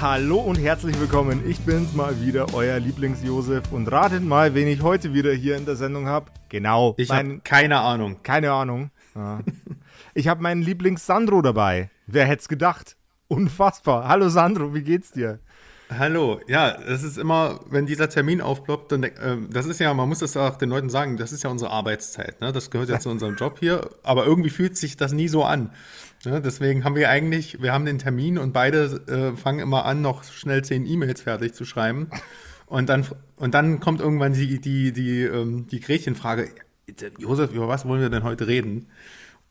Hallo und herzlich willkommen. Ich bin's mal wieder, euer Lieblings-Josef. Und ratet mal, wen ich heute wieder hier in der Sendung habe. Genau. Ich habe keine Ahnung. Keine Ahnung. Ja. ich habe meinen Lieblings-Sandro dabei. Wer hätte es gedacht? Unfassbar. Hallo Sandro, wie geht's dir? Hallo, ja, das ist immer, wenn dieser Termin aufploppt, dann, äh, das ist ja, man muss das auch den Leuten sagen, das ist ja unsere Arbeitszeit, ne? das gehört ja zu unserem Job hier, aber irgendwie fühlt sich das nie so an. Ne? Deswegen haben wir eigentlich, wir haben den Termin und beide äh, fangen immer an, noch schnell zehn E-Mails fertig zu schreiben und dann, und dann kommt irgendwann die, die, die, ähm, die Gretchenfrage, Josef, über was wollen wir denn heute reden?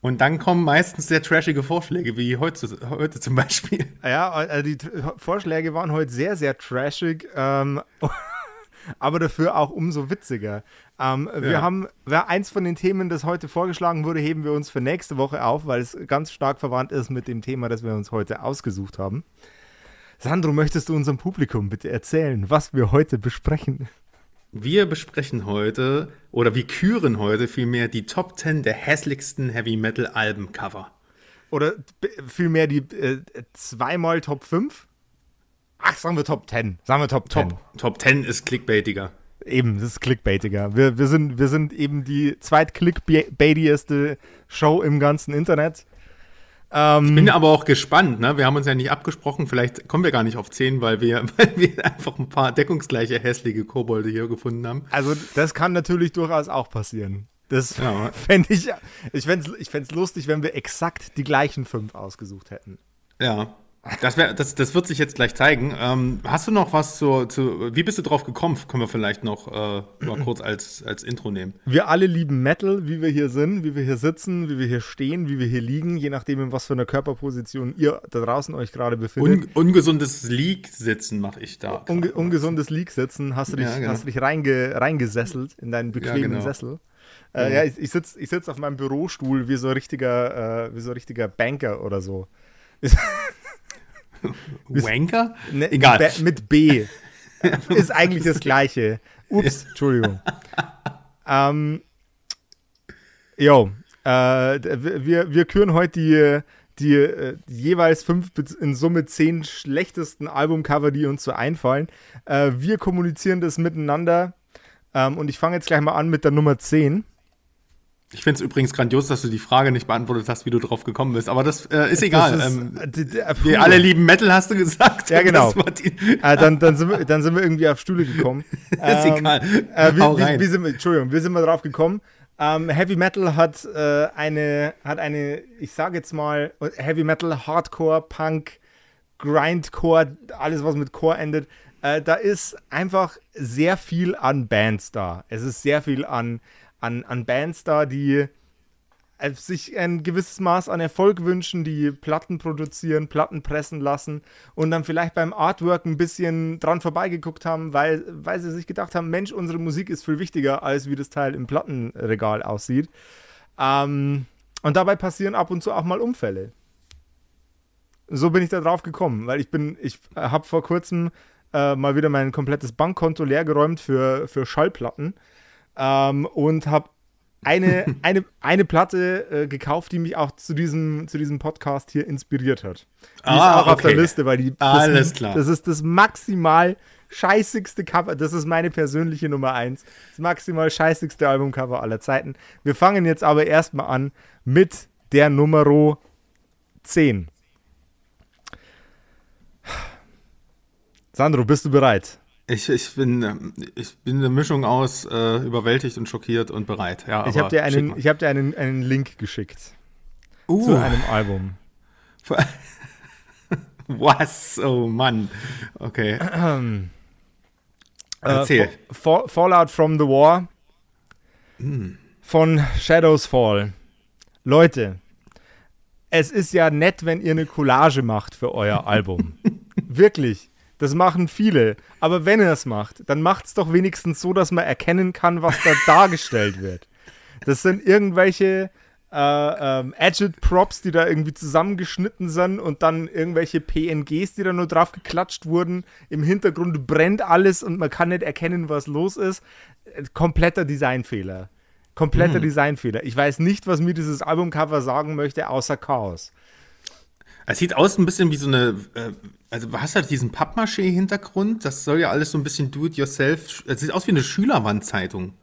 Und dann kommen meistens sehr trashige Vorschläge, wie heute, heute zum Beispiel. Ja, also die Vorschläge waren heute sehr, sehr trashig, ähm, aber dafür auch umso witziger. Ähm, ja. Wir haben, wer eins von den Themen, das heute vorgeschlagen wurde, heben wir uns für nächste Woche auf, weil es ganz stark verwandt ist mit dem Thema, das wir uns heute ausgesucht haben. Sandro, möchtest du unserem Publikum bitte erzählen, was wir heute besprechen? Wir besprechen heute oder wir küren heute vielmehr die Top 10 der hässlichsten Heavy Metal Albencover. Oder vielmehr die äh, zweimal Top 5? Ach, sagen wir Top 10. Sagen wir Top 10. Top, Top 10 ist clickbaitiger. Eben, das ist clickbaitiger. Wir, wir, sind, wir sind eben die zweit-clickbaitigste Show im ganzen Internet. Ähm, ich bin aber auch gespannt, ne? Wir haben uns ja nicht abgesprochen, vielleicht kommen wir gar nicht auf 10, weil wir, weil wir einfach ein paar deckungsgleiche hässliche Kobolde hier gefunden haben. Also, das kann natürlich durchaus auch passieren. Das ja. fände ich, ich fände es ich lustig, wenn wir exakt die gleichen fünf ausgesucht hätten. Ja. Das, wär, das, das wird sich jetzt gleich zeigen. Ähm, hast du noch was zu, zu, wie bist du drauf gekommen? Können wir vielleicht noch äh, mal kurz als, als Intro nehmen. Wir alle lieben Metal, wie wir hier sind, wie wir hier sitzen, wie wir hier stehen, wie wir hier liegen, je nachdem, in was für einer Körperposition ihr da draußen euch gerade befindet. Un, ungesundes Leak-Sitzen mache ich da. Unge, ungesundes Leak-Sitzen, hast du dich, ja, genau. hast du dich reinge, reingesesselt in deinen bequemen ja, genau. Sessel. Äh, ja. ja, ich, ich sitze ich sitz auf meinem Bürostuhl wie so ein richtiger, äh, wie so ein richtiger Banker oder so. Wanker? Ne, Egal. mit B. ist eigentlich das Gleiche. Ups, Entschuldigung. ähm, jo, äh, wir, wir küren heute die, die, äh, jeweils fünf in Summe zehn schlechtesten Albumcover, die uns so einfallen. Äh, wir kommunizieren das miteinander. Ähm, und ich fange jetzt gleich mal an mit der Nummer 10. Ich finde es übrigens grandios, dass du die Frage nicht beantwortet hast, wie du drauf gekommen bist. Aber das äh, ist egal. Ist, ähm, äh, wir alle lieben Metal, hast du gesagt. Ja, genau. äh, dann, dann, sind wir, dann sind wir irgendwie auf Stühle gekommen. ist ähm, egal. Äh, wie, wie, wie, sind wir, Entschuldigung, wie sind wir drauf gekommen? Ähm, Heavy Metal hat äh, eine, hat eine, ich sage jetzt mal, Heavy Metal, Hardcore, Punk, Grindcore, alles was mit Core endet. Äh, da ist einfach sehr viel an Bands da. Es ist sehr viel an an, an Bands da, die äh, sich ein gewisses Maß an Erfolg wünschen, die Platten produzieren, Platten pressen lassen und dann vielleicht beim Artwork ein bisschen dran vorbeigeguckt haben, weil, weil sie sich gedacht haben, Mensch, unsere Musik ist viel wichtiger, als wie das Teil im Plattenregal aussieht. Ähm, und dabei passieren ab und zu auch mal Unfälle. So bin ich da drauf gekommen, weil ich bin, ich habe vor kurzem äh, mal wieder mein komplettes Bankkonto leergeräumt für, für Schallplatten ähm, und habe eine, eine, eine Platte äh, gekauft, die mich auch zu diesem, zu diesem Podcast hier inspiriert hat. Die ah, ist auch okay. auf der Liste, weil die. Das, Alles klar. Das ist das maximal scheißigste Cover. Das ist meine persönliche Nummer 1. Das maximal scheißigste Albumcover aller Zeiten. Wir fangen jetzt aber erstmal an mit der Nummer 10. Sandro, bist du bereit? Ich, ich, bin, ich bin eine Mischung aus äh, überwältigt und schockiert und bereit. Ja, ich habe dir, einen, hab dir einen, einen Link geschickt uh. zu einem Album. Was? Oh Mann. Okay. Ähm, Erzähl. Äh, Fall, Fallout from the War mm. von Shadows Fall. Leute, es ist ja nett, wenn ihr eine Collage macht für euer Album. Wirklich. Das machen viele. Aber wenn ihr es macht, dann macht es doch wenigstens so, dass man erkennen kann, was da dargestellt wird. Das sind irgendwelche äh, ähm, Agit-Props, die da irgendwie zusammengeschnitten sind und dann irgendwelche PNGs, die da nur drauf geklatscht wurden. Im Hintergrund brennt alles und man kann nicht erkennen, was los ist. Kompletter Designfehler. Kompletter hm. Designfehler. Ich weiß nicht, was mir dieses Albumcover sagen möchte, außer Chaos. Es sieht aus ein bisschen wie so eine, äh, also du hast halt diesen Pappmaché-Hintergrund, das soll ja alles so ein bisschen do-it-yourself, es sieht aus wie eine Schülerwandzeitung.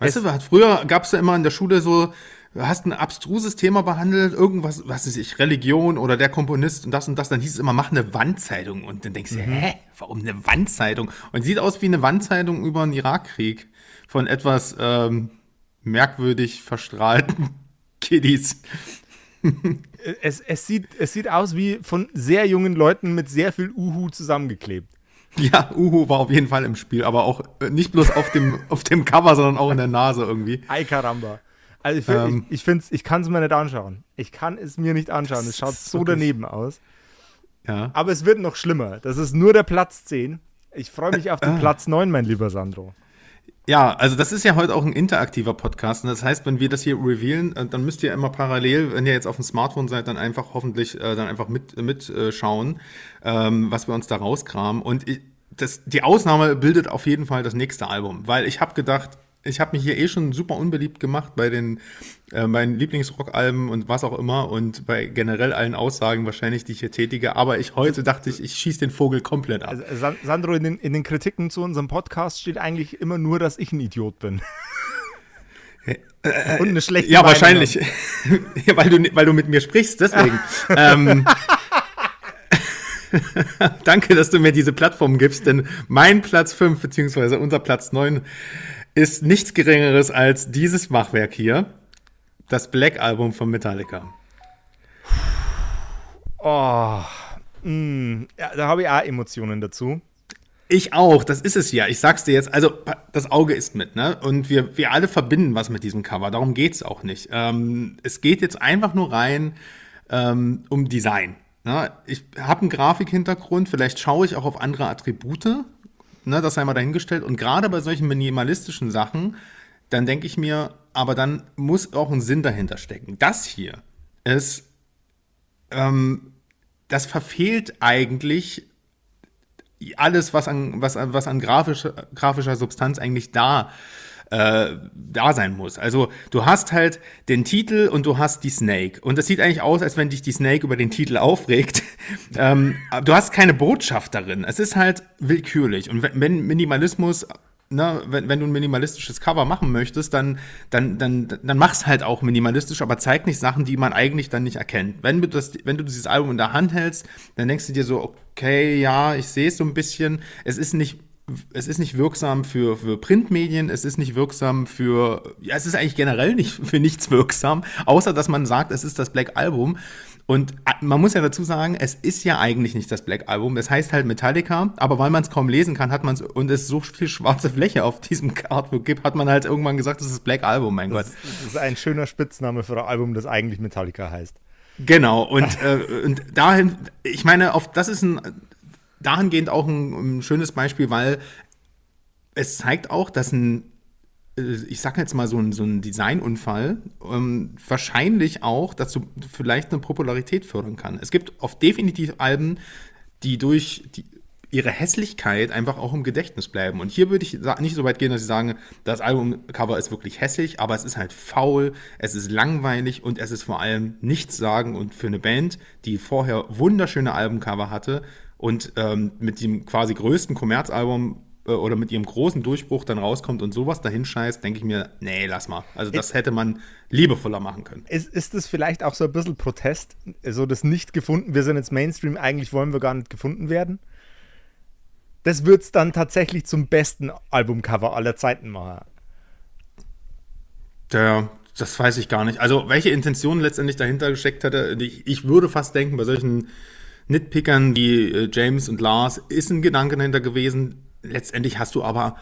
Weißt es du, früher gab es ja immer in der Schule so, du hast ein abstruses Thema behandelt, irgendwas, was weiß ich, Religion oder der Komponist und das und das, dann hieß es immer, mach eine Wandzeitung. Und dann denkst du, mhm. hä, warum eine Wandzeitung? Und sieht aus wie eine Wandzeitung über einen Irakkrieg von etwas ähm, merkwürdig verstrahlten Kiddies. es, es, sieht, es sieht aus wie von sehr jungen Leuten mit sehr viel Uhu zusammengeklebt. Ja, Uhu war auf jeden Fall im Spiel, aber auch äh, nicht bloß auf dem, auf dem Cover, sondern auch in der Nase irgendwie. Ay caramba. Also ich, ähm, ich, ich, find's, ich kann es mir nicht anschauen. Ich kann es mir nicht anschauen. Es schaut so daneben aus. Ja. Aber es wird noch schlimmer. Das ist nur der Platz 10. Ich freue mich auf den äh, Platz 9, mein lieber Sandro. Ja, also das ist ja heute auch ein interaktiver Podcast. Und das heißt, wenn wir das hier revealen, äh, dann müsst ihr immer parallel, wenn ihr jetzt auf dem Smartphone seid, dann einfach hoffentlich äh, dann einfach mit mitschauen, äh, ähm, was wir uns da rauskramen. Und ich, das, die Ausnahme bildet auf jeden Fall das nächste Album, weil ich habe gedacht, ich habe mich hier eh schon super unbeliebt gemacht bei den äh, meinen Lieblingsrockalben und was auch immer und bei generell allen Aussagen wahrscheinlich, die ich hier tätige. Aber ich heute dachte ich, ich schieße den Vogel komplett ab. Also, Sandro, in den, in den Kritiken zu unserem Podcast steht eigentlich immer nur, dass ich ein Idiot bin. und eine schlechte Ja, Meinung wahrscheinlich. ja, weil, du, weil du mit mir sprichst, deswegen. ähm, Danke, dass du mir diese Plattform gibst, denn mein Platz 5 beziehungsweise unser Platz 9 ist nichts Geringeres als dieses Machwerk hier, das Black Album von Metallica. Oh, mh, mm, ja, da habe ich auch Emotionen dazu. Ich auch, das ist es ja. Ich sag's dir jetzt, also das Auge ist mit, ne? Und wir, wir alle verbinden was mit diesem Cover. Darum geht's auch nicht. Ähm, es geht jetzt einfach nur rein ähm, um Design. Ne? Ich habe einen Grafikhintergrund, vielleicht schaue ich auch auf andere Attribute, ne, das sei mal dahingestellt. Und gerade bei solchen minimalistischen Sachen, dann denke ich mir, aber dann muss auch ein Sinn dahinter stecken. Das hier ist, ähm, das verfehlt eigentlich alles, was an, was, was an grafischer, grafischer Substanz eigentlich da äh, da sein muss. Also du hast halt den Titel und du hast die Snake. Und das sieht eigentlich aus, als wenn dich die Snake über den Titel aufregt. ähm, du hast keine Botschaft darin. Es ist halt willkürlich. Und wenn Minimalismus Ne, wenn, wenn du ein minimalistisches Cover machen möchtest, dann, dann, dann, dann mach's halt auch minimalistisch, aber zeig nicht Sachen, die man eigentlich dann nicht erkennt. Wenn du, das, wenn du dieses Album in der Hand hältst, dann denkst du dir so, okay, ja, ich sehe es so ein bisschen. Es ist nicht es ist nicht wirksam für, für Printmedien, es ist nicht wirksam für, ja, es ist eigentlich generell nicht für nichts wirksam, außer dass man sagt, es ist das Black Album. Und äh, man muss ja dazu sagen, es ist ja eigentlich nicht das Black Album. Es heißt halt Metallica, aber weil man es kaum lesen kann, hat man es, und es so viel schwarze Fläche auf diesem Artwork gibt, hat man halt irgendwann gesagt, das ist das Black Album, mein das, Gott. Das ist ein schöner Spitzname für ein Album, das eigentlich Metallica heißt. Genau, und, äh, und dahin, ich meine, auf das ist ein dahingehend auch ein, ein schönes Beispiel, weil es zeigt auch, dass ein äh, ich sag jetzt mal so ein, so ein Designunfall ähm, wahrscheinlich auch dazu vielleicht eine Popularität fördern kann. Es gibt oft definitiv Alben, die durch die, ihre Hässlichkeit einfach auch im Gedächtnis bleiben. Und hier würde ich nicht so weit gehen, dass ich sage, das Albumcover ist wirklich hässlich, aber es ist halt faul, es ist langweilig und es ist vor allem nichts sagen. Und für eine Band, die vorher wunderschöne Albumcover hatte, und ähm, mit dem quasi größten Kommerzalbum äh, oder mit ihrem großen Durchbruch dann rauskommt und sowas dahin scheißt, denke ich mir, nee, lass mal. Also das hätte man liebevoller machen können. Ist, ist das vielleicht auch so ein bisschen Protest, so das nicht gefunden, wir sind jetzt Mainstream, eigentlich wollen wir gar nicht gefunden werden? Das wird es dann tatsächlich zum besten Albumcover aller Zeiten machen. Ja, das weiß ich gar nicht. Also, welche Intention letztendlich dahinter gesteckt hätte, ich, ich würde fast denken, bei solchen Nitpickern wie äh, James und Lars ist ein Gedanke dahinter gewesen. Letztendlich hast du aber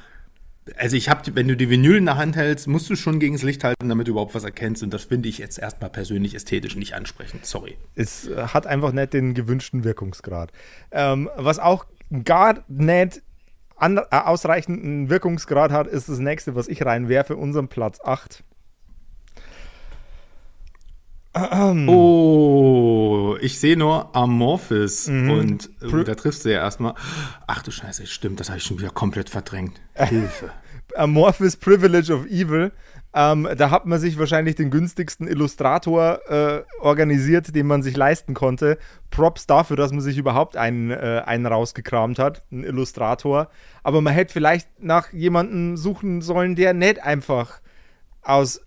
also ich habe, wenn du die Vinyl in der Hand hältst, musst du schon gegen das Licht halten, damit du überhaupt was erkennst. Und das finde ich jetzt erstmal persönlich ästhetisch nicht ansprechend. Sorry. Es hat einfach nicht den gewünschten Wirkungsgrad. Ähm, was auch gar nicht an, äh, ausreichenden Wirkungsgrad hat, ist das nächste, was ich reinwerfe, unseren Platz 8. Oh, ich sehe nur Amorphis mhm. und äh, da triffst du ja erstmal. Ach du Scheiße, stimmt, das habe ich schon wieder komplett verdrängt. Hilfe. Amorphis Privilege of Evil. Ähm, da hat man sich wahrscheinlich den günstigsten Illustrator äh, organisiert, den man sich leisten konnte. Props dafür, dass man sich überhaupt einen, äh, einen rausgekramt hat, einen Illustrator. Aber man hätte vielleicht nach jemandem suchen sollen, der nicht einfach aus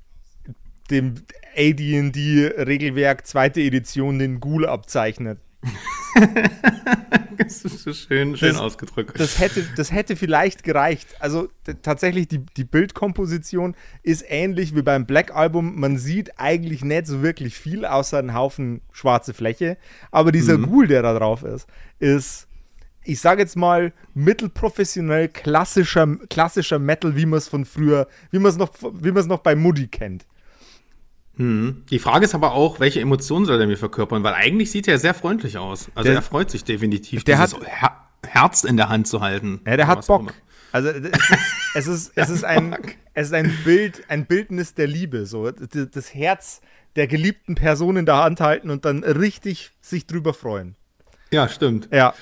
dem AD&D-Regelwerk zweite Edition den Ghoul abzeichnet. das ist so schön, schön das, ausgedrückt. Das hätte, das hätte vielleicht gereicht. Also tatsächlich, die, die Bildkomposition ist ähnlich wie beim Black Album. Man sieht eigentlich nicht so wirklich viel, außer einen Haufen schwarze Fläche. Aber dieser mhm. Ghoul, der da drauf ist, ist, ich sage jetzt mal, mittelprofessionell klassischer, klassischer Metal, wie man es von früher, wie man es noch, noch bei Moody kennt. Hm. Die Frage ist aber auch, welche Emotionen soll er mir verkörpern? Weil eigentlich sieht er sehr freundlich aus. Also der, er freut sich definitiv, der hat Her Herz in der Hand zu halten. Ja, der hat Bock. Also es ist, es ist ein, es ist ein Bild, ein Bildnis der Liebe. So das Herz der geliebten Person in der Hand halten und dann richtig sich drüber freuen. Ja, stimmt. Ja.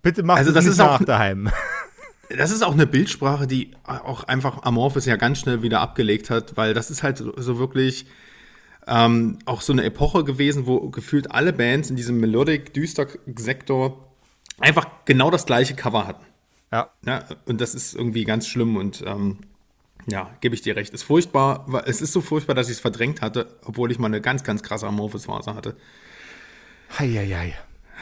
Bitte mach also, das nicht ist nach auch, daheim. Das ist auch eine Bildsprache, die auch einfach Amorphis ja ganz schnell wieder abgelegt hat, weil das ist halt so wirklich ähm, auch so eine Epoche gewesen, wo gefühlt alle Bands in diesem Melodic-Düster-Sektor einfach genau das gleiche Cover hatten. Ja. ja. Und das ist irgendwie ganz schlimm und ähm, ja, gebe ich dir recht. Ist furchtbar, es ist so furchtbar, dass ich es verdrängt hatte, obwohl ich mal eine ganz, ganz krasse Amorphis-Phase hatte. Heieiei.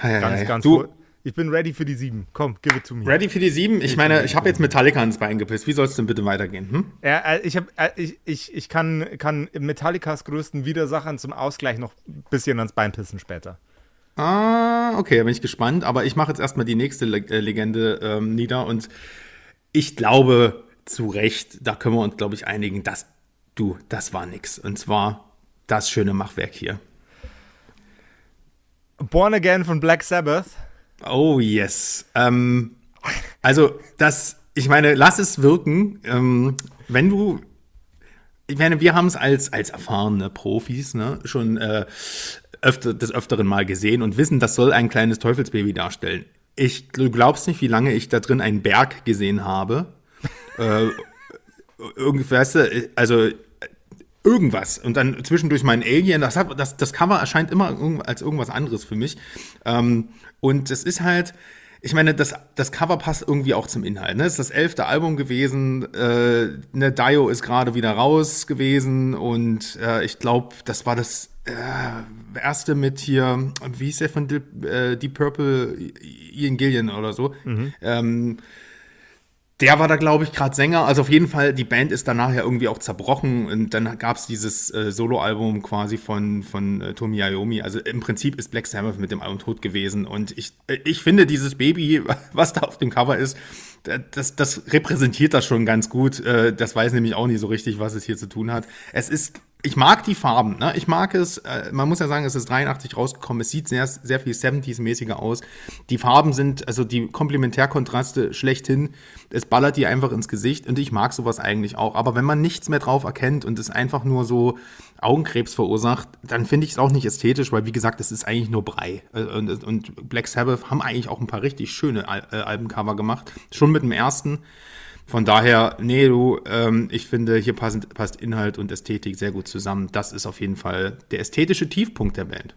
Hei, ganz, ganz du, ich bin ready für die sieben. Komm, give it to me. Ready für die sieben? Ich meine, ich habe jetzt Metallica ins Bein gepisst. Wie soll es denn bitte weitergehen? Hm? Ja, äh, ich, hab, äh, ich, ich, ich kann, kann Metallicas größten Widersachern zum Ausgleich noch ein bisschen ans Bein pissen später. Ah, okay, da bin ich gespannt. Aber ich mache jetzt erstmal die nächste äh, Legende ähm, nieder. Und ich glaube, zu Recht, da können wir uns, glaube ich, einigen, dass du, das war nix. Und zwar das schöne Machwerk hier. Born Again von Black Sabbath. Oh yes. Ähm, also das, ich meine, lass es wirken. Ähm, wenn du, ich meine, wir haben es als als erfahrene Profis ne, schon äh, öfter, des öfteren Mal gesehen und wissen, das soll ein kleines Teufelsbaby darstellen. Ich, du glaubst nicht, wie lange ich da drin einen Berg gesehen habe. äh, irgendwie, weißt du, also irgendwas. Und dann zwischendurch mein Alien, das, hat, das, das Cover erscheint immer als irgendwas anderes für mich. Ähm, und es ist halt, ich meine, das, das Cover passt irgendwie auch zum Inhalt. Ne? Es ist das elfte Album gewesen. Äh, ne, Dio ist gerade wieder raus gewesen und äh, ich glaube, das war das äh, erste mit hier, wie hieß der von Deep, äh, Deep Purple, Ian Gillian oder so. Mhm. Ähm, der war da, glaube ich, gerade Sänger. Also auf jeden Fall, die Band ist danach ja irgendwie auch zerbrochen. Und dann gab es dieses äh, Soloalbum quasi von, von äh, Tomi Iommi. Also im Prinzip ist Black Sabbath mit dem Album tot gewesen. Und ich, äh, ich finde, dieses Baby, was da auf dem Cover ist, das, das repräsentiert das schon ganz gut. Äh, das weiß nämlich auch nicht so richtig, was es hier zu tun hat. Es ist ich mag die Farben, ne? Ich mag es, äh, man muss ja sagen, es ist 83 rausgekommen, es sieht sehr, sehr viel 70s-mäßiger aus. Die Farben sind, also die Komplementärkontraste schlechthin, es ballert dir einfach ins Gesicht und ich mag sowas eigentlich auch. Aber wenn man nichts mehr drauf erkennt und es einfach nur so Augenkrebs verursacht, dann finde ich es auch nicht ästhetisch, weil wie gesagt, es ist eigentlich nur Brei. Äh, und, und Black Sabbath haben eigentlich auch ein paar richtig schöne Al äh, Albencover gemacht, schon mit dem ersten. Von daher, nee, du, ähm, ich finde, hier passt, passt Inhalt und Ästhetik sehr gut zusammen. Das ist auf jeden Fall der ästhetische Tiefpunkt der Band.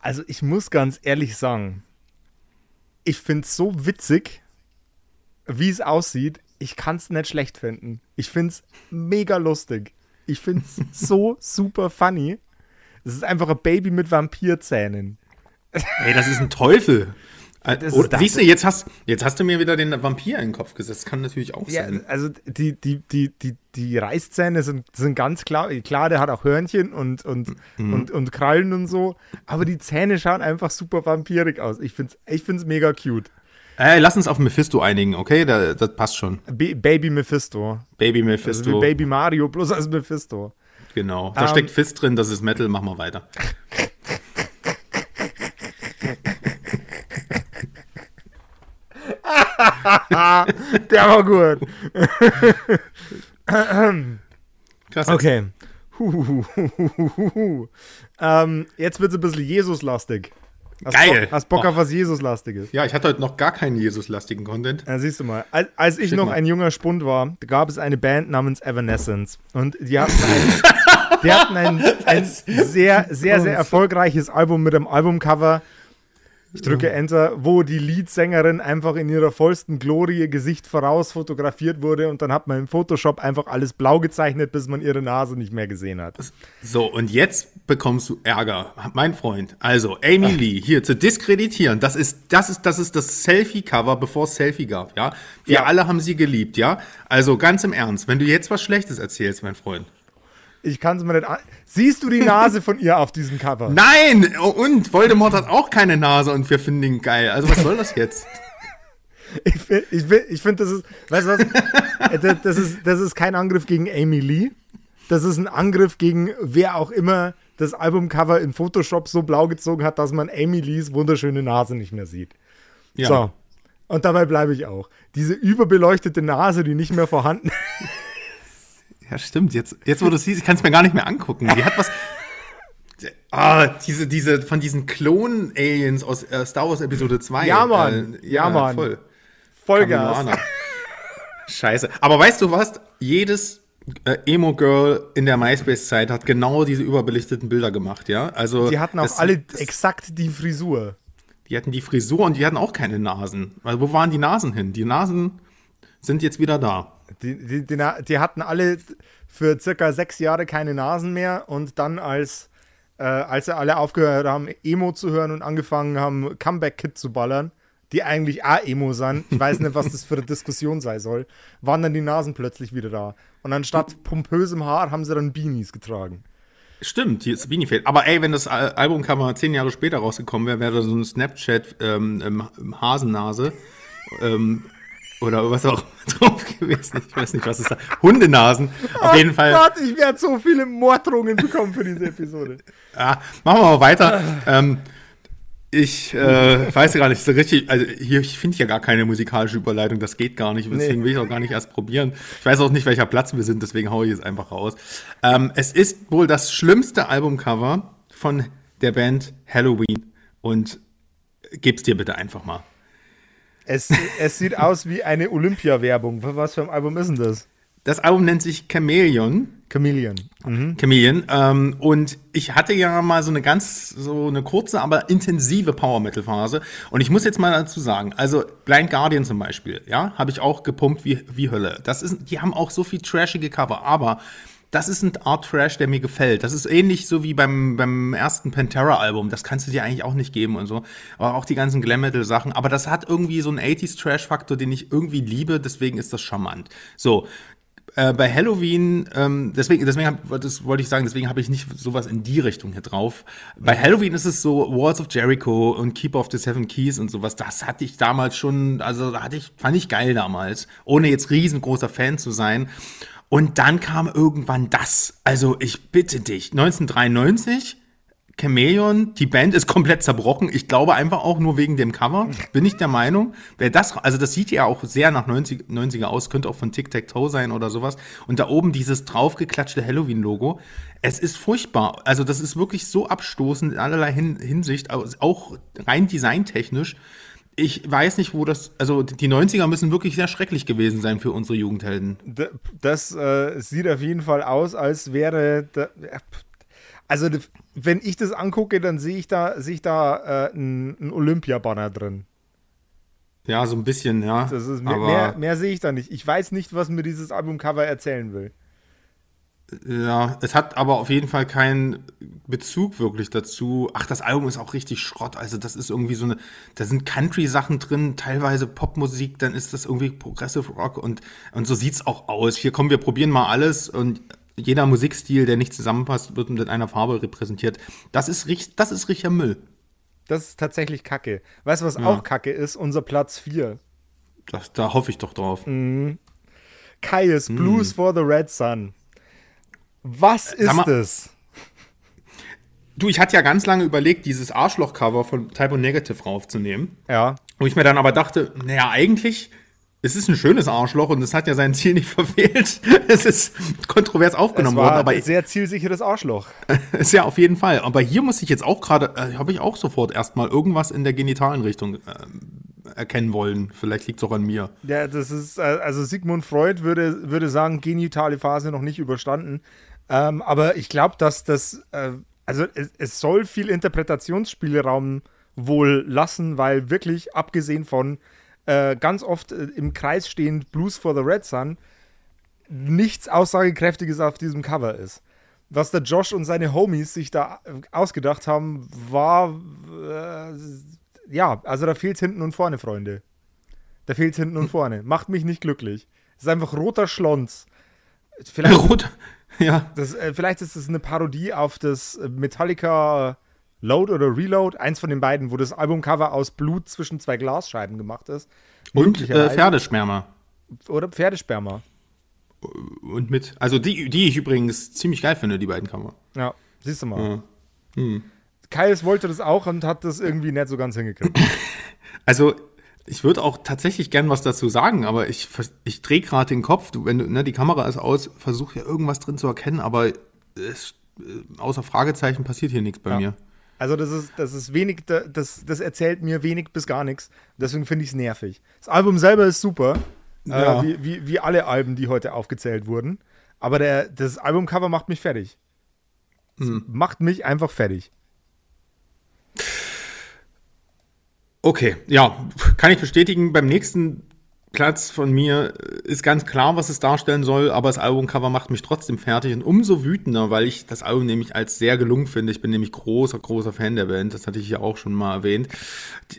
Also ich muss ganz ehrlich sagen, ich finde es so witzig, wie es aussieht. Ich kann es nicht schlecht finden. Ich finde es mega lustig. Ich finde es so super funny. Es ist einfach ein Baby mit Vampirzähnen. Ey, das ist ein Teufel. Oder, siehst du, jetzt hast, jetzt hast du mir wieder den Vampir in den Kopf gesetzt. Das kann natürlich auch ja, sein. Also die, die, die, die, die Reißzähne sind, sind ganz klar. Klar, der hat auch Hörnchen und, und, mhm. und, und Krallen und so. Aber die Zähne schauen einfach super vampirig aus. Ich finde es ich find's mega cute. Ey, lass uns auf Mephisto einigen, okay? Da, das passt schon. B Baby Mephisto. Baby Also Mephisto. wie Baby Mario, bloß als Mephisto. Genau. Da Ähm, steckt Fist drin, das ist Metal, machen wir weiter. Der war gut. Krass. Okay. Ähm, jetzt wird es ein bisschen Jesus-lastig. Hast Geil. Bock, hast Bock Oh. auf was Jesus-lastiges? Ja, ich hatte heute noch gar keinen Jesus-lastigen Content. Ja, siehst du mal. Als, als ich Schick noch mal. ein junger Spund war, gab es eine Band namens Evanescence. Und die hatten ein, die hatten ein, ein sehr, sehr, sehr erfolgreiches Album mit einem Albumcover. Ich drücke Enter, wo die Leadsängerin einfach in ihrer vollsten Glorie ihr Gesicht voraus fotografiert wurde und dann hat man im Photoshop einfach alles blau gezeichnet, bis man ihre Nase nicht mehr gesehen hat. So, und jetzt bekommst du Ärger, mein Freund. Also, Amy Lee hier zu diskreditieren, das ist das, ist, das, ist das Selfie-Cover, bevor es Selfie gab, ja? Wir Ja. alle haben sie geliebt, ja? Also, ganz im Ernst, wenn du jetzt was Schlechtes erzählst, mein Freund. Ich kann es mir nicht an. Siehst du die Nase von ihr auf diesem Cover? Nein! Und Voldemort hat auch keine Nase und wir finden ihn geil. Also, was soll das jetzt? Ich finde, ich find, ich find, das ist, weißt du was? Äh, das, das, ist, das ist kein Angriff gegen Amy Lee. Das ist ein Angriff gegen wer auch immer das Albumcover in Photoshop so blau gezogen hat, dass man Amy Lees wunderschöne Nase nicht mehr sieht. Ja. So. Und dabei bleibe ich auch. Diese überbeleuchtete Nase, die nicht mehr vorhanden Ja, stimmt. Jetzt, jetzt wo du es siehst, ich kann es mir gar nicht mehr angucken. Die hat was. Ah, diese, diese, von diesen Klon-Aliens aus äh, Star Wars Episode 2. Ja, Mann. Ja, Mann. Voll. Vollgas. Scheiße. Aber weißt du was? Jedes äh, Emo-Girl in der MySpace-Zeit hat genau diese überbelichteten Bilder gemacht, ja? Also, Die hatten auch das- alle das- exakt die Frisur. Die hatten die Frisur und die hatten auch keine Nasen. Weil wo waren die Nasen hin? Die Nasen sind jetzt wieder da. Die, die, die, die hatten alle für circa sechs Jahre keine Nasen mehr und dann, als, äh, als sie alle aufgehört haben, Emo zu hören und angefangen haben, Comeback-Kit zu ballern, die eigentlich auch Emo sind, ich weiß nicht, was das für eine Diskussion sein soll, waren dann die Nasen plötzlich wieder da. Und anstatt pompösem Haar haben sie dann Beanies getragen. Stimmt, hier ist Beanie fehlt. Aber ey, wenn das Al- Albumcover zehn Jahre später rausgekommen wäre, wäre so ein Snapchat ähm, im Hasennase ähm, oder was auch drauf gewesen. Ich weiß nicht, was es da. Hundenasen. Auf jeden Fall. Oh Gott, ich werde so viele Morddrohungen bekommen für diese Episode. Ja, machen wir mal weiter. ähm, ich äh, weiß gar nicht so richtig, also hier ich finde ja gar keine musikalische Überleitung, das geht gar nicht, deswegen will ich auch gar nicht erst probieren. Ich weiß auch nicht, welcher Platz wir sind, deswegen haue ich jetzt einfach raus. Ähm, es ist wohl das schlimmste Albumcover von der Band Halloween und geb's dir bitte einfach mal. Es, es sieht aus wie eine Olympia-Werbung. Was für ein Album ist denn das? Das Album nennt sich Chameleon. Chameleon. Chameleon. Ähm, und ich hatte ja mal so eine ganz, so eine kurze, aber intensive Power-Metal-Phase. Und ich muss jetzt mal dazu sagen, also Blind Guardian zum Beispiel, ja, habe ich auch gepumpt wie, wie Hölle. Das ist, die haben auch so viel trashige Cover, aber das ist ein Art Trash, der mir gefällt. Das ist ähnlich so wie beim, beim ersten Pantera-Album. Das kannst du dir eigentlich auch nicht geben und so. Aber auch die ganzen Glam-Metal-Sachen. Aber das hat irgendwie so einen 80s-Trash-Faktor, den ich irgendwie liebe. Deswegen ist das charmant. So, äh, bei Halloween, ähm, deswegen, deswegen hab, das wollte ich sagen, deswegen habe ich nicht sowas in die Richtung hier drauf. Bei Halloween ist es so Walls of Jericho und Keep of the Seven Keys und sowas. Das hatte ich damals schon, also hatte ich, fand ich geil damals, ohne jetzt riesengroßer Fan zu sein. Und dann kam irgendwann das. Also ich bitte dich, 1993. Chameleon, die Band ist komplett zerbrochen. Ich glaube einfach auch nur wegen dem Cover. Bin ich der Meinung. Wer das, also das sieht ja auch sehr nach 90, 90er aus, könnte auch von Tic Tac Toe sein oder sowas. Und da oben dieses draufgeklatschte Halloween-Logo. Es ist furchtbar. Also das ist wirklich so abstoßend in allerlei Hin Hinsicht, auch rein designtechnisch. Ich weiß nicht, wo das, also die 90er müssen wirklich sehr schrecklich gewesen sein für unsere Jugendhelden. Das äh, sieht auf jeden Fall aus, als wäre. Da, also, wenn ich das angucke, dann sehe ich da, sehe ich da äh, ein, ein Olympia-Banner drin. Ja, so ein bisschen, ja. Das ist, mehr, mehr, mehr sehe ich da nicht. Ich weiß nicht, was mir dieses Albumcover erzählen will. Ja, es hat aber auf jeden Fall keinen Bezug wirklich dazu. Ach, das Album ist auch richtig Schrott. Also das ist irgendwie so eine, da sind Country-Sachen drin, teilweise Popmusik, dann ist das irgendwie Progressive Rock und, und so sieht's auch aus. Hier kommen wir probieren mal alles und jeder Musikstil, der nicht zusammenpasst, wird mit einer Farbe repräsentiert. Das ist, das ist richtiger Müll. Das ist tatsächlich kacke. Weißt du, was auch kacke ist? Unser Platz 4. Das, da hoffe ich doch drauf. Kaius Blues for the Red Sun. Was ist mal- es? Du, ich hatte ja ganz lange überlegt, dieses Arschloch-Cover von Typo Negative raufzunehmen. Ja. Wo ich mir dann aber dachte, naja, eigentlich, es ist ein schönes Arschloch und es hat ja sein Ziel nicht verfehlt. Es ist kontrovers Es aufgenommen war worden, aber ein sehr zielsicheres Arschloch. ist ja auf jeden Fall. Aber hier muss ich jetzt auch gerade, äh, habe ich auch sofort erstmal irgendwas in der genitalen Richtung äh, erkennen wollen. Vielleicht liegt es auch an mir. Ja, das ist, äh, also Sigmund Freud würde, würde sagen, genitale Phase noch nicht überstanden. Ähm, aber ich glaube, dass das, äh, also es, es soll viel Interpretationsspielraum wohl lassen, weil wirklich, abgesehen von äh, ganz oft äh, im Kreis stehend Blues for the Red Sun, nichts Aussagekräftiges auf diesem Cover ist. Was der Josh und seine Homies sich da äh, ausgedacht haben, war, äh, ja, also da fehlt hinten und vorne, Freunde. Da fehlt hinten und vorne. Macht mich nicht glücklich. Es ist einfach roter Schlons. Vielleicht, Rot, ja. das, äh, vielleicht ist es eine Parodie auf das äh, Metallica Load oder Reload, eins von den beiden, wo das Albumcover aus Blut zwischen zwei Glasscheiben gemacht ist. Und äh. Pferdeschwärmer. Oder Pferdesperma. Und mit, also die, die ich übrigens ziemlich geil finde, die beiden Cover. Ja, siehst du mal. Ja. Hm. Kaius wollte das auch und hat das irgendwie nicht so ganz hingekriegt. Also, ich würde auch tatsächlich gern was dazu sagen, aber ich, ich drehe gerade den Kopf. Du, wenn du, ne, die Kamera ist aus, versuche ja irgendwas drin zu erkennen, aber es, äh, außer Fragezeichen passiert hier nichts bei Ja. mir. Also das ist, das ist wenig, da- das, das erzählt mir wenig bis gar nichts. Deswegen finde ich es nervig. Das Album selber ist super, Ja. äh, wie, wie, wie alle Alben, die heute aufgezählt wurden. Aber der, das Albumcover macht mich fertig. Es Hm. Macht mich einfach fertig. Okay, ja, kann ich bestätigen. Beim nächsten Platz von mir ist ganz klar, was es darstellen soll, aber das Albumcover macht mich trotzdem fertig und umso wütender, weil ich das Album nämlich als sehr gelungen finde. Ich bin nämlich großer, großer Fan der Band, das hatte ich ja auch schon mal erwähnt.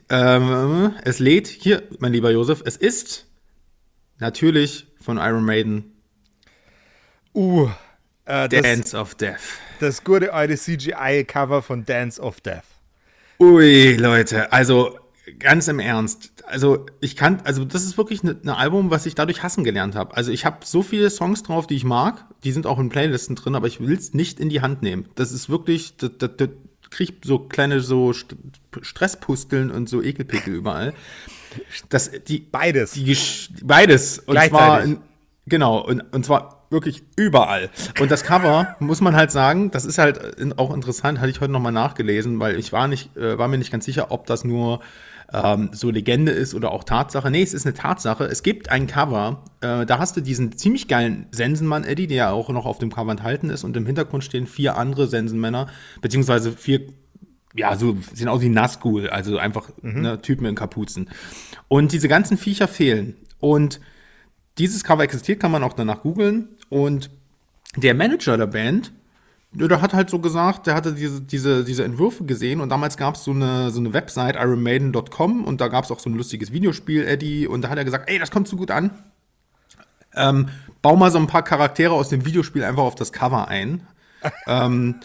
Ähm, es lädt hier, mein lieber Josef, es ist natürlich von Iron Maiden Uh, äh, das, Dance of Death. das gute alte CGI-Cover von Dance of Death. Ui, Leute, also ganz im Ernst. Also ich kann, also das ist wirklich ein ne Album, was ich dadurch hassen gelernt habe. Also ich habe so viele Songs drauf, die ich mag, die sind auch in Playlisten drin, aber ich will es nicht in die Hand nehmen. Das ist wirklich, das, das, das krieg so kleine so St Stresspusteln und so Ekelpickel überall. Das, die, Beides. die, beides. Und zwar, in, genau, und, und zwar wirklich überall. Und das Cover, muss man halt sagen, das ist halt auch interessant, hatte ich heute nochmal nachgelesen, weil ich war nicht, äh, war mir nicht ganz sicher, ob das nur ähm, so Legende ist oder auch Tatsache. Nee, es ist eine Tatsache. Es gibt ein Cover, äh, da hast du diesen ziemlich geilen Sensenmann, Eddie, der ja auch noch auf dem Cover enthalten ist und im Hintergrund stehen vier andere Sensenmänner, beziehungsweise vier ja, so sehen aus wie Nazgul, also einfach ne, Typen in Kapuzen. Und diese ganzen Viecher fehlen. Und dieses Cover existiert, kann man auch danach googeln. Und der Manager der Band, der der hat halt so gesagt, der hatte diese, diese, diese Entwürfe gesehen und damals gab es so eine, so eine Website, ironmaiden.com und da gab es auch so ein lustiges Videospiel, Eddie, und da hat er gesagt, ey, das kommt so gut an. Ähm, bau mal so ein paar Charaktere aus dem Videospiel einfach auf das Cover ein. ähm,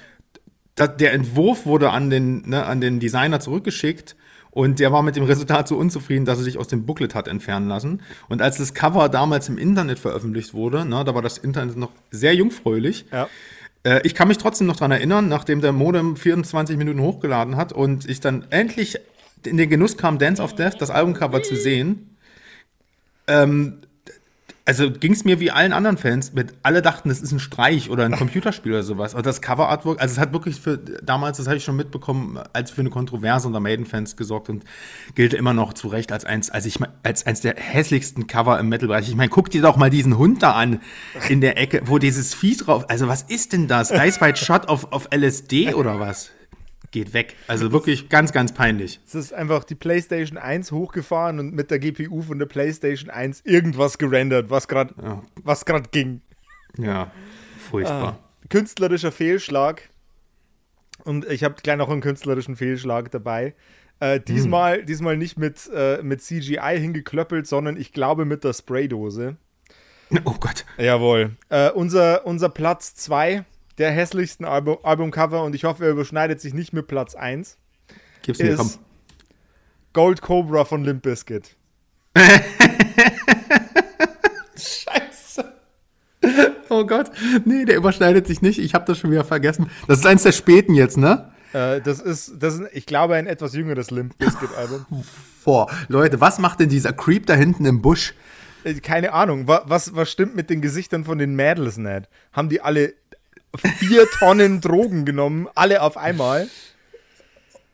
da, der Entwurf wurde an den, ne, an den Designer zurückgeschickt und der war mit dem Resultat so unzufrieden, dass er sich aus dem Booklet hat entfernen lassen. Und als das Cover damals im Internet veröffentlicht wurde, ne, da war das Internet noch sehr jungfräulich. Ja. Äh, ich kann mich trotzdem noch dran erinnern, nachdem der Modem 24 Minuten hochgeladen hat und ich dann endlich in den Genuss kam, Dance of Death, das Albumcover zu sehen. Ähm, also ging es mir wie allen anderen Fans mit, alle dachten, es ist ein Streich oder ein Computerspiel oder sowas. Und das Cover-Artwork, also es hat wirklich für, damals, das habe ich schon mitbekommen, als für eine Kontroverse unter Maiden-Fans gesorgt und gilt immer noch zu Recht als eins, als ich, als eins der hässlichsten Cover im Metal-Bereich. Ich meine, guck dir doch mal diesen Hund da an, in der Ecke, wo dieses Vieh drauf, also was ist denn das? Ice White Shot auf, auf LSD oder was? Geht weg. Also wirklich ganz, ganz peinlich. Es ist einfach die PlayStation 1 hochgefahren und mit der GPU von der PlayStation 1 irgendwas gerendert, was gerade Ja. was gerade ging. Ja, furchtbar. Künstlerischer Fehlschlag. Und ich habe gleich noch einen künstlerischen Fehlschlag dabei. Äh, diesmal, diesmal nicht mit, äh, mit CGI hingeklöppelt, sondern ich glaube mit der Spraydose. Oh Gott. Jawohl. Äh, unser, unser Platz 2 der hässlichsten Album, Albumcover und ich hoffe, er überschneidet sich nicht mit Platz 1. Gib's mir, ist komm. Gold Cobra von Limp Bizkit. Scheiße. Oh Gott. Nee, der überschneidet sich nicht. Ich habe das schon wieder vergessen. Das ist eins der späten jetzt, ne? Äh, das ist, das ist, ich glaube, ein etwas jüngeres Limp Bizkit Album. Boah, Leute, was macht denn dieser Creep da hinten im Busch? Äh, Keine Ahnung, wa- was, was stimmt mit den Gesichtern von den Mädels nicht? Haben die alle vier Tonnen Drogen genommen, alle auf einmal?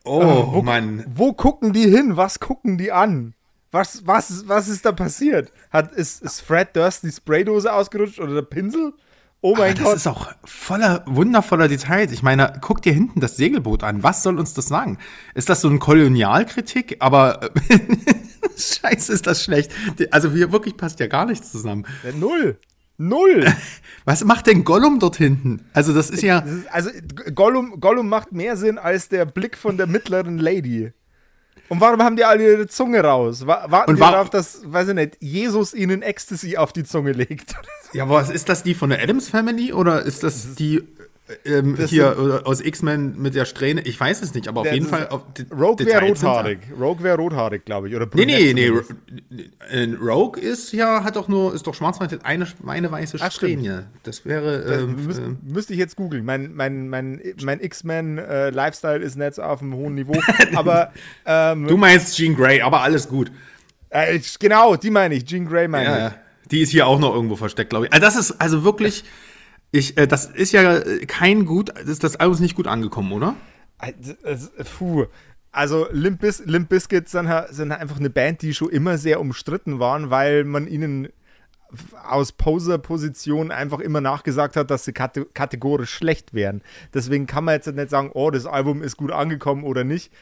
Oh, Mann. Wo gucken die hin? Was gucken die an? Was, was, was ist da passiert? Hat, ist, ist Fred Durst die Spraydose ausgerutscht oder der Pinsel? Oh mein Aber das Gott. ist auch voller, wundervoller Details. Ich meine, guck dir hinten das Segelboot an. Was soll uns das sagen? Ist das so eine Kolonialkritik? Aber äh, scheiße, ist das schlecht. Also hier wirklich passt ja gar nichts zusammen. Ja, Null. Null. Was macht denn Gollum dort hinten? Also das ist ja, also Gollum, Gollum macht mehr Sinn als der Blick von der mittleren Lady. Und warum haben die alle ihre Zunge raus? Wa- Warten Und wir wa- darauf, dass, weiß ich nicht, Jesus ihnen Ecstasy auf die Zunge legt? ja, was ist das die von der Adams Family oder ist das die ähm, Das hier oder aus X-Men mit der Strähne? Ich weiß es nicht, aber auf jeden das Fall. Auf, Rogue wäre sind rothaarig. Rogue wäre rothaarig, glaube ich. Oder Nee, nee, brünett nee. zumindest. Ro- äh, Rogue ist ja, hat doch nur, ist doch schwarz hat eine, eine weiße Ach, stimmt. Strähne. Das wäre, Äh, ähm, müsst, ähm, müsste ich jetzt googeln. Mein, mein, mein, mein X-Men-Lifestyle ist nicht auf einem hohen Niveau. Aber ähm, du meinst Jean Grey, aber alles gut. äh, genau, die meine ich. Jean Grey meine Ja, ich. ja. Die ist hier auch noch irgendwo versteckt, glaube ich. Also das ist also wirklich, ich, äh, das ist ja kein gut, das, das Album ist nicht gut angekommen, oder? Also, Puh. Also Limp, Biz Limp Bizkit sind, sind einfach eine Band, die schon immer sehr umstritten waren, weil man ihnen aus Poser-Position einfach immer nachgesagt hat, dass sie kate kategorisch schlecht wären. Deswegen kann man jetzt nicht sagen, oh, das Album ist gut angekommen oder nicht.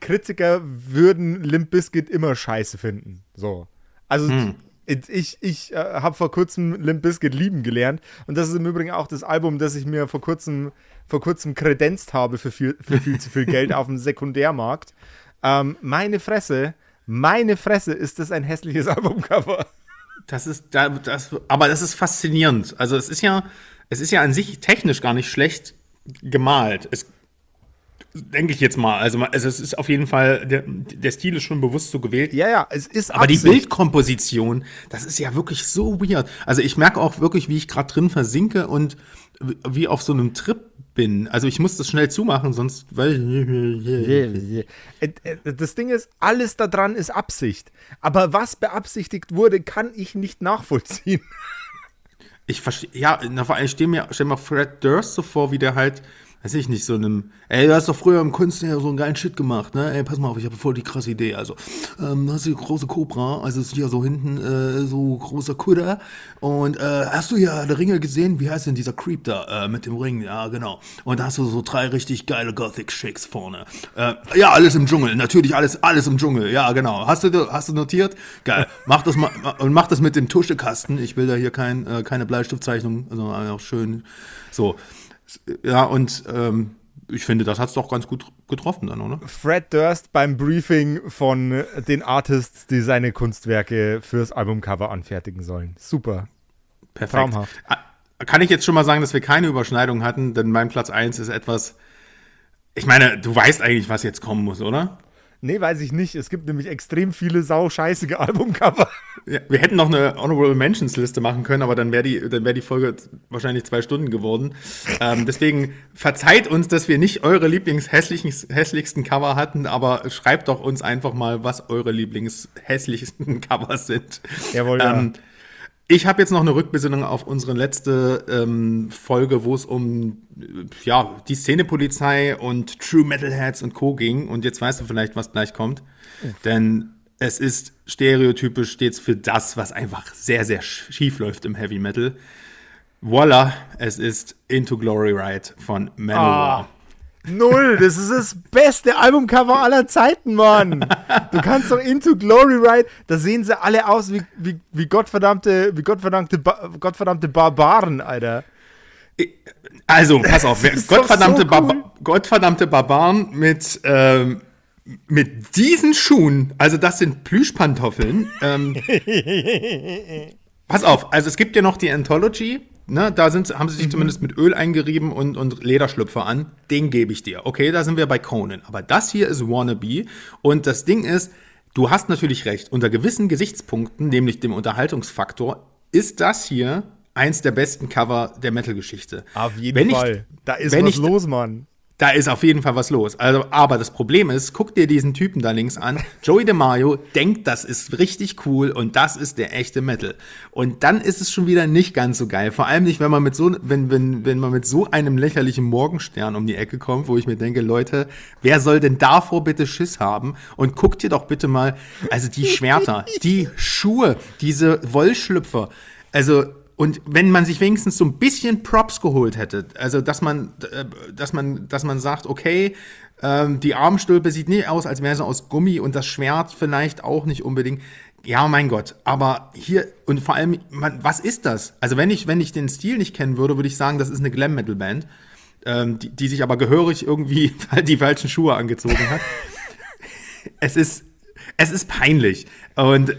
Kritiker würden Limp Bizkit immer scheiße finden. So. Also ich, ich äh, habe vor kurzem Limp Bizkit lieben gelernt und das ist im Übrigen auch das Album, das ich mir vor kurzem, vor kurzem kredenzt habe für viel, für viel zu viel Geld auf dem Sekundärmarkt. Ähm, meine Fresse, meine Fresse ist das ein hässliches Albumcover. Das ist, da, das, aber das ist faszinierend. Also es ist ja, es ist ja an sich technisch gar nicht schlecht gemalt. Es denke ich jetzt mal. Also, also es ist auf jeden Fall, der, der Stil ist schon bewusst so gewählt. Ja, ja, es ist Aber die Absicht. Bildkomposition, das ist ja wirklich so weird. Also ich merke auch wirklich, wie ich gerade drin versinke und wie auf so einem Trip bin. Also ich muss das schnell zumachen, sonst Äh, äh, Das Ding ist, alles daran ist Absicht. Aber was beabsichtigt wurde, kann ich nicht nachvollziehen. ich verstehe. Ja, na, vor allem stell mir, stell mir Fred Durst so vor, wie der halt, weiß ich nicht, so einem. Ey, du hast doch früher im Kunst ja so einen geilen Shit gemacht, ne? Ey, pass mal auf, ich habe voll die krasse Idee. Also, ähm, hast die große Cobra, also ist hier so hinten äh, so großer Kudder. Und äh, hast du ja der Ringe gesehen? Wie heißt denn dieser Creep da äh, mit dem Ring? Ja, genau. Und da hast du so drei richtig geile Gothic-Shakes vorne. Äh, ja, alles im Dschungel, natürlich alles, alles im Dschungel. Ja, genau. Hast du, hast du notiert? Geil. Mach das mal und mach das mit dem Tuschekasten. Ich will da hier kein, äh, keine Bleistiftzeichnung, also einfach schön so. Ja, und ähm, ich finde, das hat es doch ganz gut getroffen dann, oder? Fred Durst beim Briefing von den Artists, die seine Kunstwerke fürs Albumcover anfertigen sollen. Super. Perfekt. Traumhaft. Ah, Kann ich jetzt schon mal sagen, dass wir keine Überschneidung hatten, denn mein Platz 1 ist etwas. Ich meine, du weißt eigentlich, was jetzt kommen muss, oder? Nee, weiß ich nicht. Es gibt nämlich extrem viele sauscheißige Albumcover. Ja, wir hätten noch eine Honorable Mentions Liste machen können, aber dann wäre die, dann wäre die Folge wahrscheinlich zwei Stunden geworden. Ähm, deswegen verzeiht uns, dass wir nicht eure Lieblingshässlichsten hässlichsten Cover hatten, aber schreibt doch uns einfach mal, was eure Lieblingshässlichsten Covers sind. Jawohl, ja. Ich habe jetzt noch eine Rückbesinnung auf unsere letzte ähm, Folge, wo es um äh, ja, die Szenepolizei und True Metalheads und Co. ging. Und jetzt weißt du vielleicht, was gleich kommt. Denn es ist stereotypisch stets für das, was einfach sehr, sehr sch- schief läuft im Heavy Metal. Voila, es ist Into Glory Ride von Manowar. Null, das ist das beste Albumcover aller Zeiten, Mann. Du kannst doch Into Glory Ride, da sehen sie alle aus wie, wie, wie Gottverdammte, wie Gottverdammte, ba Gottverdammte Barbaren, Alter. Also, pass auf, gottverdammte, so cool. Barba gottverdammte Barbaren mit, ähm, mit diesen Schuhen, also das sind Plüschpantoffeln. Ähm, pass auf, also es gibt ja noch die Anthology, ne, da sind, haben sie sich mhm. zumindest mit Öl eingerieben und, und Lederschlüpfer an. Den gebe ich dir. Okay, da sind wir bei Conan. Aber das hier ist Wannabe. Und das Ding ist, du hast natürlich recht. Unter gewissen Gesichtspunkten, nämlich dem Unterhaltungsfaktor, ist das hier eins der besten Cover der Metal-Geschichte. Auf jeden wenn Fall. Ich, da ist was ich, los, Mann. Da ist auf jeden Fall was los. Also, aber das Problem ist, guck dir diesen Typen da links an. Joey DeMario denkt, das ist richtig cool und das ist der echte Metal. Und dann ist es schon wieder nicht ganz so geil. Vor allem nicht, wenn man mit so, wenn, wenn, wenn man mit so einem lächerlichen Morgenstern um die Ecke kommt, wo ich mir denke, Leute, wer soll denn davor bitte Schiss haben? Und guck dir doch bitte mal, also die Schwerter, die Schuhe, diese Wollschlüpfer. Also, und wenn man sich wenigstens so ein bisschen Props geholt hätte, also dass man, äh, dass man, dass man sagt, okay, ähm, die Armstülpe sieht nicht aus, als wäre sie aus Gummi und das Schwert vielleicht auch nicht unbedingt. Ja, mein Gott. Aber hier und vor allem, man, was ist das? Also wenn ich, wenn ich den Stil nicht kennen würde, würde ich sagen, das ist eine Glam Metal Band, ähm, die, die sich aber gehörig irgendwie die falschen Schuhe angezogen hat. es ist, es ist peinlich und äh,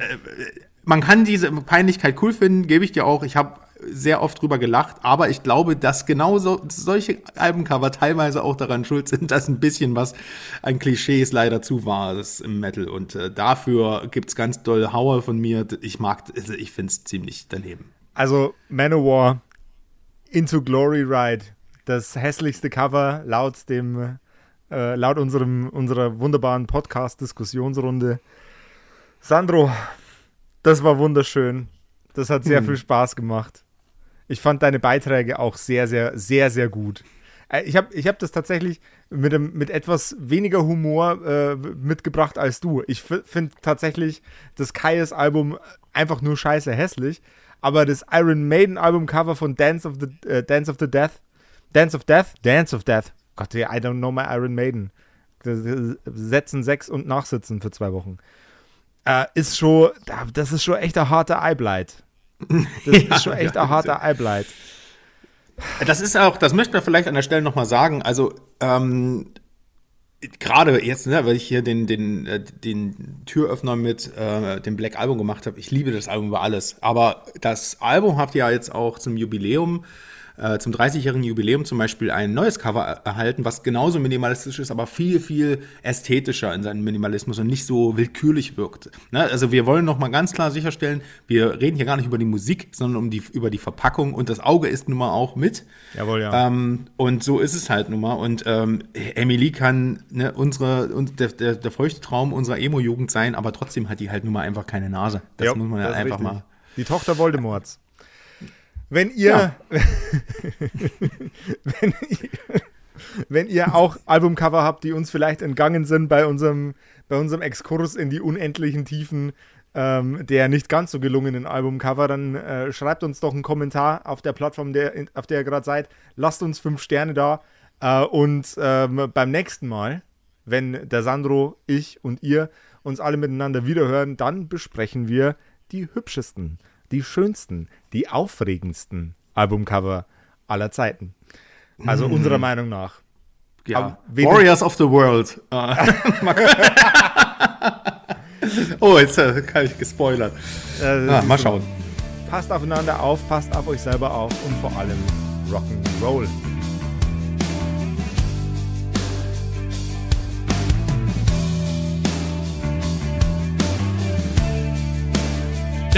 man kann diese Peinlichkeit cool finden, gebe ich dir auch. Ich habe sehr oft drüber gelacht, aber ich glaube, dass genau so, solche Albencover teilweise auch daran schuld sind, dass ein bisschen was an Klischees leider zu war ist im Metal. Und äh, dafür es ganz doll Hauer von mir. Ich mag, also ich finde es ziemlich daneben. Also Manowar Into Glory Ride, das hässlichste Cover laut dem äh, laut unserem unserer wunderbaren Podcast-Diskussionsrunde. Sandro, das war wunderschön. Das hat sehr hm. viel Spaß gemacht. Ich fand deine Beiträge auch sehr, sehr, sehr, sehr gut. Äh, ich habe ich hab das tatsächlich mit, einem, mit etwas weniger Humor äh, mitgebracht als du. Ich finde tatsächlich das Kai's Album einfach nur scheiße hässlich. Aber das Iron Maiden Albumcover von Dance of the, uh, Dance of the Death, Dance of Death, Dance of Death. Gott, I don't know my Iron Maiden. Setzen sechs und nachsitzen für zwei Wochen äh, ist schon, das ist schon echt ein harter Eyeblight. Das ja, ist schon echt ja, ein harter Eyeblight. Das ist auch, das möchte man vielleicht an der Stelle nochmal sagen. Also, ähm, gerade jetzt, ne, weil ich hier den, den, äh, den Türöffner mit äh, dem Black Album gemacht habe, ich liebe das Album über alles. Aber das Album habt ihr ja jetzt auch zum Jubiläum äh, zum 30-jährigen Jubiläum zum Beispiel ein neues Cover erhalten, was genauso minimalistisch ist, aber viel, viel ästhetischer in seinem Minimalismus und nicht so willkürlich wirkt. Ne? Also wir wollen nochmal ganz klar sicherstellen, wir reden hier gar nicht über die Musik, sondern um die, über die Verpackung und das Auge ist nun mal auch mit. Jawohl, ja. Ähm, und so ist es halt nun mal. Und ähm, Emily kann ne, unsere, und der, der, der feuchte Traum unserer Emo-Jugend sein, aber trotzdem hat die halt nun mal einfach keine Nase. Das jo, muss man ja einfach richtig. mal. Die Tochter Voldemorts. Wenn ihr, ja. wenn ihr, wenn ihr auch Albumcover habt, die uns vielleicht entgangen sind bei unserem, bei unserem Exkurs in die unendlichen Tiefen ähm, der nicht ganz so gelungenen Albumcover, dann äh, schreibt uns doch einen Kommentar auf der Plattform, der, auf der ihr gerade seid. Lasst uns fünf Sterne da. Äh, und ähm, beim nächsten Mal, wenn der Sandro, ich und ihr uns alle miteinander wiederhören, dann besprechen wir die hübschesten die schönsten, die aufregendsten Albumcover aller Zeiten. Also mm. unserer Meinung nach. Ja. Warriors of the World. oh, jetzt äh, kann ich gespoilert. Äh, ah, mal schauen. Passt aufeinander auf, passt auf euch selber auf und vor allem Rock'n'Roll.